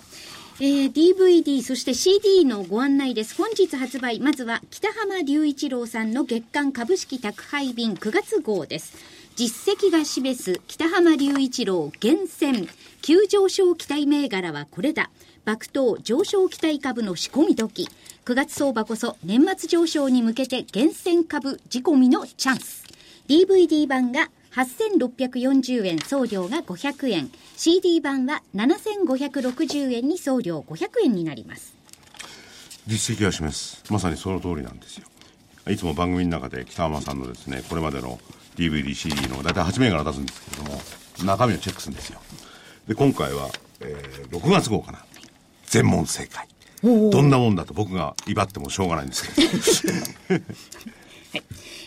えー DVD、そして CD のご案内です。本日発売、まずは北浜隆一郎さんの月間株式宅配便9月号です。実績が示す北浜隆一郎厳選、急上昇期待銘柄はこれだ。爆投上昇期待株の仕込み時。9月相場こそ年末上昇に向けて厳選株仕込みのチャンス。DVD 版が8640円送料が500円 CD 版は7560円に送料500円になります実績は示す。まさにその通りなんですよ。いつも番組の中で北浜さんのですね、これまでの DVD、CD の大体8銘柄出すんですけれども、中身をチェックするんですよ。で、今回は、えー6月号かな。全問正解。どんなもんだと僕が威張ってもしょうがないんですけど。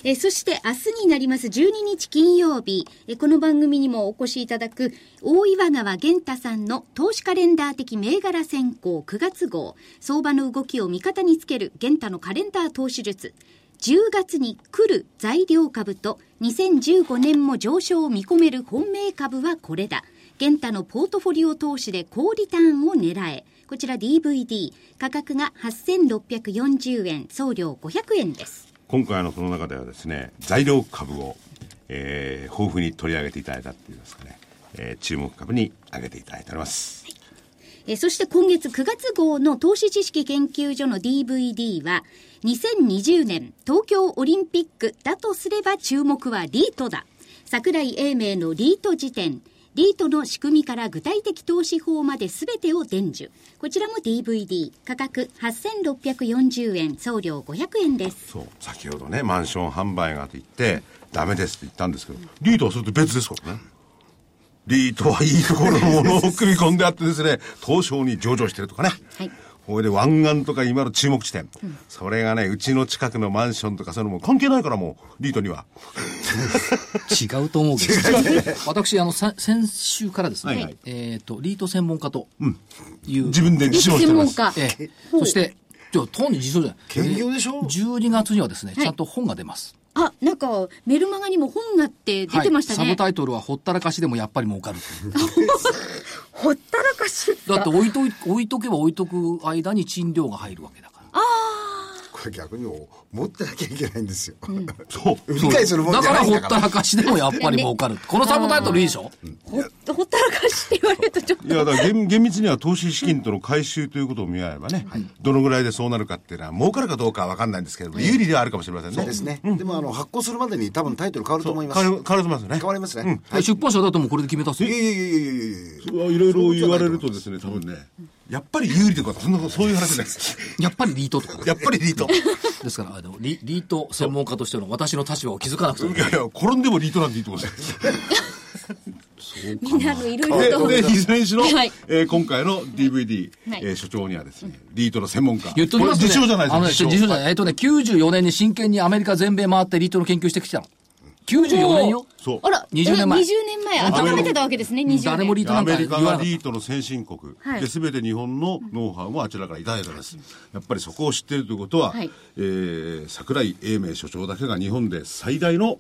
えーそして明日になります12日金曜日、えーこの番組にもお越しいただく大岩川源太さんの投資カレンダー的銘柄選考9月号。相場の動きを味方につける源太のカレンダー投資術。10月に来る材料株と2015年も上昇を見込める本命株はこれだ。源太のポートフォリオ投資で高リターンを狙えこちら DVD 価格が8640円送料500円です今回のその中ではですね、材料株を、えー豊富に取り上げていただいたっていうんですかね、えー注目株に挙げていただいております。えーそして今月9月号の投資知識研究所の DVD は、2020年東京オリンピックだとすれば注目はリートだ。桜井英明のリート辞典。リートの仕組みから具体的投資法まで全てを伝授。こちらも DVD。価格8640円。送料500円です。そう、先ほどね、マンション販売がと言って、ダメですって言ったんですけど、リートはそれと別ですからね。リートはいいところのものを組み込んであってですね、東証に上場してるとかね。はいこれで湾岸とか今の注目地点、それがね、うちの近くのマンションとかそういうのも関係ないからもう、リートには。違うと思うけど。私、あの、さ先週からですね、はいはいえっ、と、リート専門家という、自分で自称して専門ます。家。ええそして、じゃあ、単に自称じゃない。兼業でしょえー12月にはですね、ちゃんと本が出ます。あ、なんか、メルマガにも本がって出てましたはい、サね。ブタイトルは、ほったらかしでもやっぱり儲かる。ほったらかし。だって置いとい、置いとけば置いとく間に賃料が入るわけだ。これ逆に持ってなきゃいけないんですよ。そう。理解するもんだじゃないんだから。からほったらかしでもやっぱり儲かる。このサブタイトルいいでしょ？ほほったらかしって言われるとちょっと。いや、だから厳厳密には投資資金との回収ということを見合えばね、どのぐらいでそうなるかっていうのは、儲かるかどうかは分かんないんですけれども、有利ではあるかもしれませんね。そうですね。でもあの発行するまでに多分タイトル変わると思います。変わる変わりますよね。変わりますね。出版社だともうこれで決めたっすよいや。いやいやいやいやいやいろいろ言われるとですね、多分ね、やっぱり有利とか、そんな、そういう話です。やっぱりリートとか。やっぱりリート。ですから、あのリリート専門家としての私の立場を気づかなくてもいやいや、転んでもリートなんていいと思うんですみんなのいろいろと。で、で、いずれにしろ、はいえー今回の DVD、はいえー所長にはですね、リートの専門家。言っときますね。これ自称じゃないですあのね自称自称じゃない。えっとね、94年に真剣にアメリカ全米回ってリートの研究してきたの。94年よ。そう。あら、20年前。え20年前、温めてたわけですね、20年。誰もリートなんかアメリカ言わなかった。がリートの先進国、はい。で全て日本のノウハウもあちらからいただいてます、やっぱりそこを知っているということは、はい。えー桜井英明所長だけが日本で最大の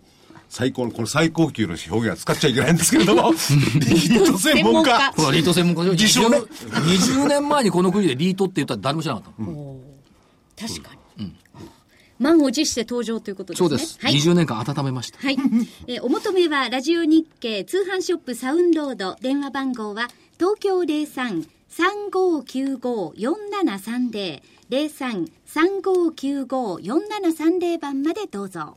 最高のこの最高級の表現は使っちゃいけないんですけれども リート専門家。ほら、リート専門家で自称ね。20, 20年前にこの国でリートって言ったら誰も知らなかったの。確かに。満を持して登場ということですね。そうです。はい。20年間温めました。はい。えーお求めは、ラジオ日経通販ショップサウンロード。電話番号は、東京03-3595-4730。03-3595-4730番までどうぞ。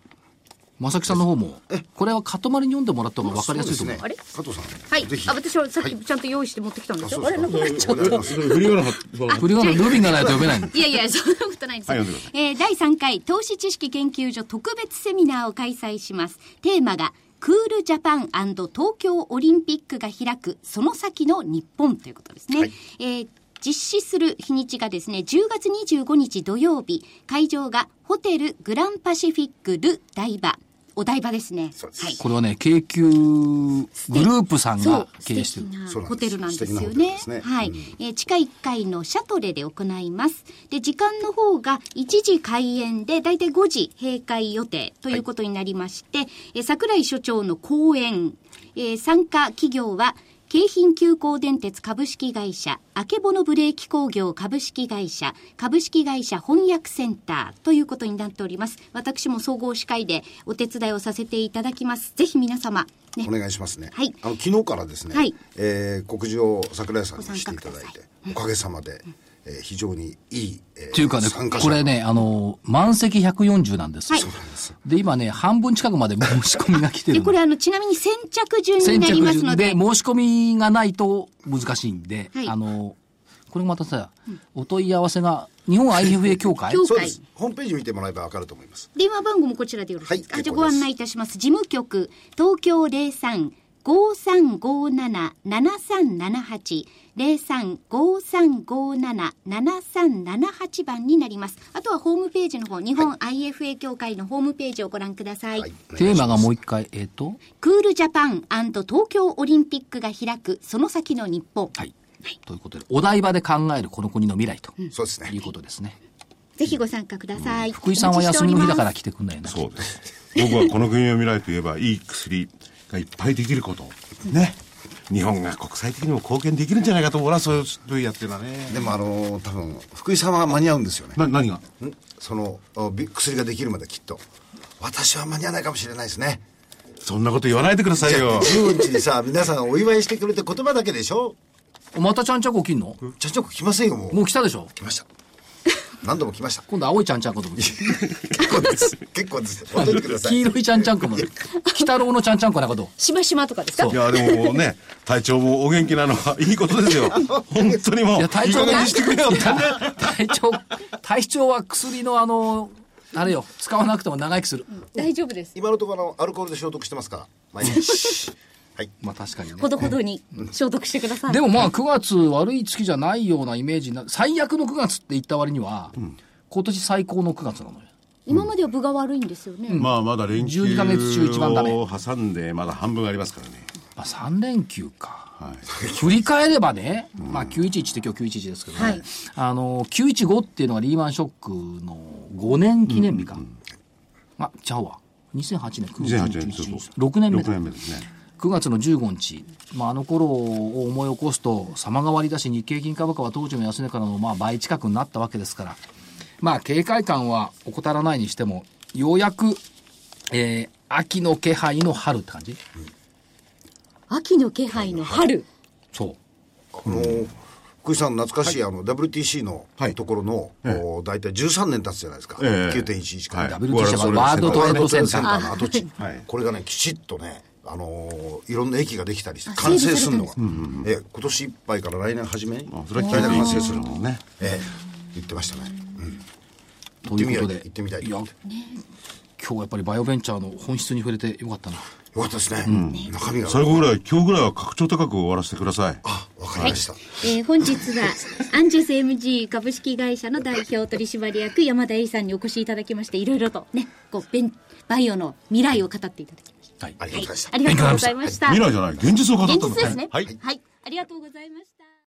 正木さんの方も、これは塊に読んでもらった方が分かりやすいと思う。そうですね加藤さん。はいぜひ。あ、私はさっはいきちゃんと用意して持ってきたんですよ。あれ、なくなっちゃった。振り仮名振り仮名ルビンがないと読めない。いやいや、そんなことないですよ。はえー第3回投資知識研究所特別セミナーを開催します。テーマが、クールジャパン東京オリンピックが開くその先の日本ということですね。はいえー実施する日にちがですね、10月25日土曜日、会場がホテルグランパシフィックル台場。お台場ですね。そうですはい。これはね、京急グループさんが、経営してる。ホテルなんですよねね。はい、うんえー地下1階のシャトレで行います。で、時間の方が1時開演で、だいたい5時閉会予定ということになりまして、えー桜井所長の講演、えー参加企業は、京浜急行電鉄株式会社、あけぼのブレーキ工業株式会社、株式会社翻訳センターということになっております。私も総合司会でお手伝いをさせていただきます。ぜひ皆様、ねお、願いしますね。はいあの昨日からですね、はいえー告示を桜井さんにしていただいて、おかげさまで、えー非常にいい、えーっていうかねこれね、あの、満席140なんです。よ。はい。で、今ね、半分近くまで申し込みが来てるこれあの、ちなみに先着順に先なり着ますので、順。で申し込みがないと難しいんで、はい。あの、これまたさ、お問い合わせが、日本 IFA 協会？協そうです。ホームページ見てもらえばわかると思います。電話番号もこちらでよろしいですか、はい。じゃあご案内いたします。事務局、東京03-5357-7378、03-5357-7378番になります。あとはホームページの方、日本 IFA 協会のホームページをご覧ください。はい。テーマがもうう一回、えっ、と、クールジャパン東京オリンピックが開く、その先の日本。はい。ということで、お台場で考えるこの国の未来とそうですねいうことですね。ぜひご参加ください。福井さんは休みの日だから来てくんないよね。そうです。僕はこの国の未来といえば、いい薬がいっぱいできること。ね。日本が国際的にも貢献できるんじゃないかと思うな、そういう分野っていうのはね。でもあの多分福井さんは間に合うんですよね。な、何が？ん？その薬ができるまできっと。私は間に合わないかもしれないですね。そんなこと言わないでくださいよ。15日にさ、皆さんお祝いしてくれて言葉だけでしょおまたちゃんちゃんこ来んの？ちゃんちゃんこ来ませんよ、もう。もう来たでしょ来ました。何度も来ました。今度青いちゃんちゃんこと結構です。結構です。ほっといてください。黄色いちゃんちゃんこも。鬼太郎のちゃんちゃんこなこと。しましまとかですか？いや、でもね、体調もお元気なのはいいことですよ。本当にもう、いや、体調にしてくれよってね。体調、体調は薬のあの、あれよ、使わなくても長生きする。大丈夫です。今のところあのアルコールで消毒してますから。毎日。はい。まあ確かにねほ。どほどに消毒してください。でもまあ9月悪い月じゃないようなイメージな、最悪の9月って言った割には、今年最高の9月なのよ。今までは分が悪いんですよね。まあ、まだ連休12ヶ月中一番ダメを挟んで、まだ半分ありますからね。まあ3連休か。はい。振り返ればね、まあ911って今日911ですけどね、はいあの、915っていうのがリーマンショックの5年記念日か。あ、ちゃうわ。2008年9月2008年、そうそう。6年目6だ年目ですね。9月の15日、まあ、あの頃を思い起こすと様変わりだし日経金株価は当時の安値からのまあ倍近くになったわけですから。まあ警戒感は怠らないにしてもようやく、えー秋の気配の春って感じ。秋の気配の春。そう。あの福井さん懐かしい、あの WTC のはい。ところの、お大体13年経つじゃないですか、ええ。9.11から、はい WTC はワールドトレードセンターの跡地、はいこれがねきちっとねあのーいろんな駅ができたりして完成するのが、え今年いっぱいから来年初め？それは来年完成完成するのね。ええ。言ってましたね、うん。ということで行ってみたいや今日はやっぱりバイオベンチャーの本質に触れてよかったな。よかったですね、中身が。最後ぐらい、今日ぐらいは拡張高く終わらせてください。あわかりました、えー本日は、アンジュス MG 株式会社の代表取締役山田恵里さんにお越しいただきまして、いろいろとね、こう、ベンバイオの未来を語っていただきました。はいありがとうございました、ありがとうございました。未来じゃない、現実を語ったの現実ですね。はい。はい。ありがとうございました。